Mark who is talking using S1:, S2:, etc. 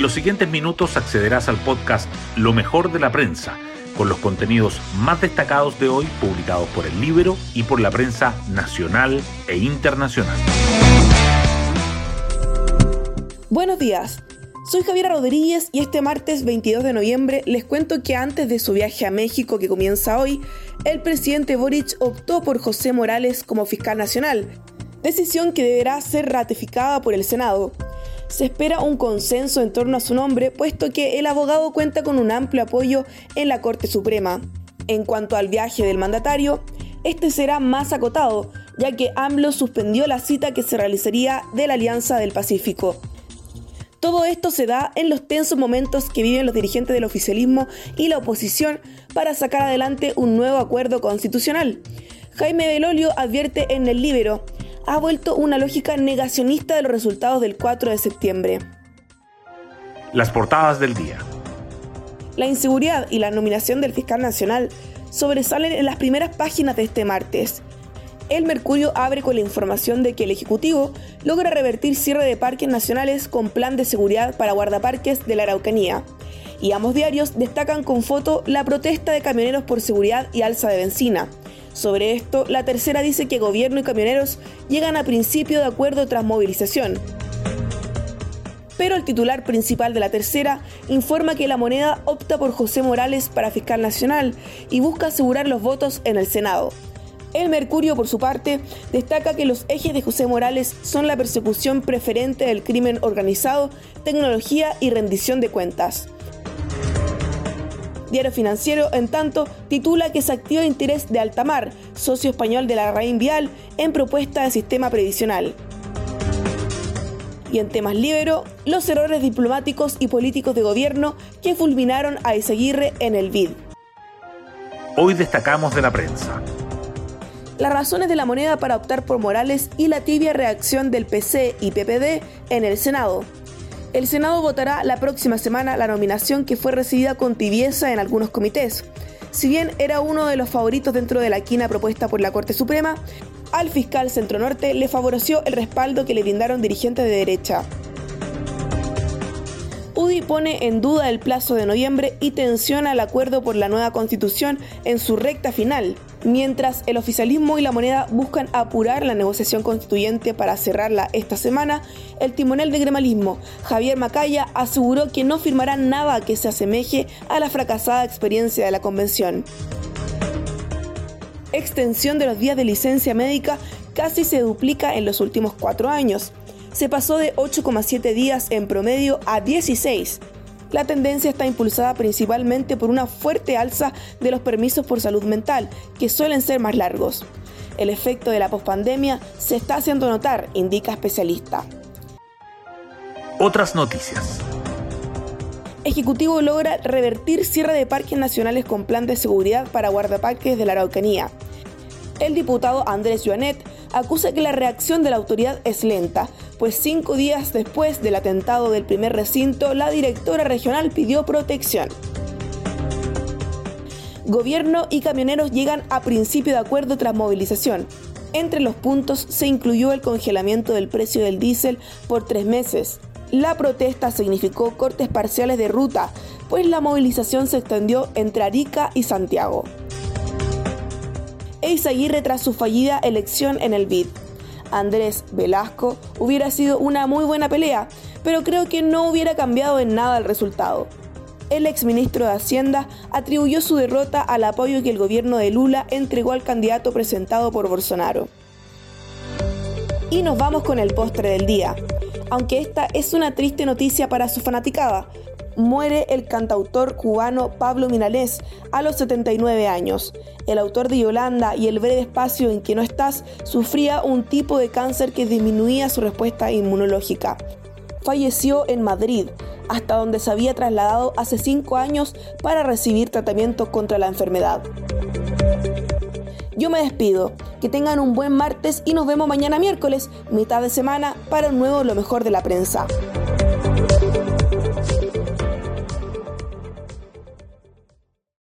S1: En los siguientes minutos accederás al podcast Lo mejor de la prensa, con los contenidos más destacados de hoy publicados por el libro y por la prensa nacional e internacional.
S2: Buenos días. Soy Javiera Rodríguez y este martes 22 de noviembre les cuento que antes de su viaje a México que comienza hoy, el presidente Boric optó por José Morales como fiscal nacional, decisión que deberá ser ratificada por el Senado. Se espera un consenso en torno a su nombre, puesto que el abogado cuenta con un amplio apoyo en la Corte Suprema. En cuanto al viaje del mandatario, este será más acotado, ya que AMLO suspendió la cita que se realizaría de la Alianza del Pacífico. Todo esto se da en los tensos momentos que viven los dirigentes del oficialismo y la oposición para sacar adelante un nuevo acuerdo constitucional. Jaime Belolio advierte en el Libero ha vuelto una lógica negacionista de los resultados del 4 de septiembre.
S1: Las portadas del día.
S2: La inseguridad y la nominación del fiscal nacional sobresalen en las primeras páginas de este martes. El Mercurio abre con la información de que el Ejecutivo logra revertir cierre de parques nacionales con plan de seguridad para guardaparques de la Araucanía. Y ambos diarios destacan con foto la protesta de camioneros por seguridad y alza de benzina. Sobre esto, la tercera dice que gobierno y camioneros llegan a principio de acuerdo tras movilización. Pero el titular principal de la tercera informa que la moneda opta por José Morales para fiscal nacional y busca asegurar los votos en el Senado. El Mercurio, por su parte, destaca que los ejes de José Morales son la persecución preferente del crimen organizado, tecnología y rendición de cuentas. Diario Financiero, en tanto, titula que se activa interés de Altamar, socio español de la Raín Vial, en propuesta de sistema previsional. Y en temas libero, los errores diplomáticos y políticos de gobierno que fulminaron a Izaguirre en el BID.
S1: Hoy destacamos de la prensa.
S2: Las razones de la moneda para optar por Morales y la tibia reacción del PC y PPD en el Senado. El Senado votará la próxima semana la nominación que fue recibida con tibieza en algunos comités. Si bien era uno de los favoritos dentro de la quina propuesta por la Corte Suprema, al fiscal Centro Norte le favoreció el respaldo que le brindaron dirigentes de derecha. UDI pone en duda el plazo de noviembre y tensiona el acuerdo por la nueva constitución en su recta final, mientras el oficialismo y la moneda buscan apurar la negociación constituyente para cerrarla esta semana, el timonel de gremalismo, Javier Macaya, aseguró que no firmará nada que se asemeje a la fracasada experiencia de la convención. Extensión de los días de licencia médica casi se duplica en los últimos cuatro años se pasó de 8,7 días en promedio a 16. La tendencia está impulsada principalmente por una fuerte alza de los permisos por salud mental, que suelen ser más largos. El efecto de la pospandemia se está haciendo notar, indica especialista.
S1: Otras noticias.
S2: Ejecutivo logra revertir cierre de parques nacionales con plan de seguridad para guardaparques de la Araucanía. El diputado Andrés Joanet acusa que la reacción de la autoridad es lenta, pues cinco días después del atentado del primer recinto, la directora regional pidió protección. Gobierno y camioneros llegan a principio de acuerdo tras movilización. Entre los puntos se incluyó el congelamiento del precio del diésel por tres meses. La protesta significó cortes parciales de ruta, pues la movilización se extendió entre Arica y Santiago. Eizaguirre tras su fallida elección en el BID. Andrés Velasco hubiera sido una muy buena pelea, pero creo que no hubiera cambiado en nada el resultado. El exministro de Hacienda atribuyó su derrota al apoyo que el gobierno de Lula entregó al candidato presentado por Bolsonaro. Y nos vamos con el postre del día. Aunque esta es una triste noticia para su fanaticada, muere el cantautor cubano Pablo Milanés a los 79 años. El autor de Yolanda y El breve espacio en que no estás sufría un tipo de cáncer que disminuía su respuesta inmunológica. Falleció en Madrid, hasta donde se había trasladado hace cinco años para recibir tratamiento contra la enfermedad. Yo me despido, que tengan un buen martes y nos vemos mañana miércoles, mitad de semana, para un nuevo Lo mejor de la prensa.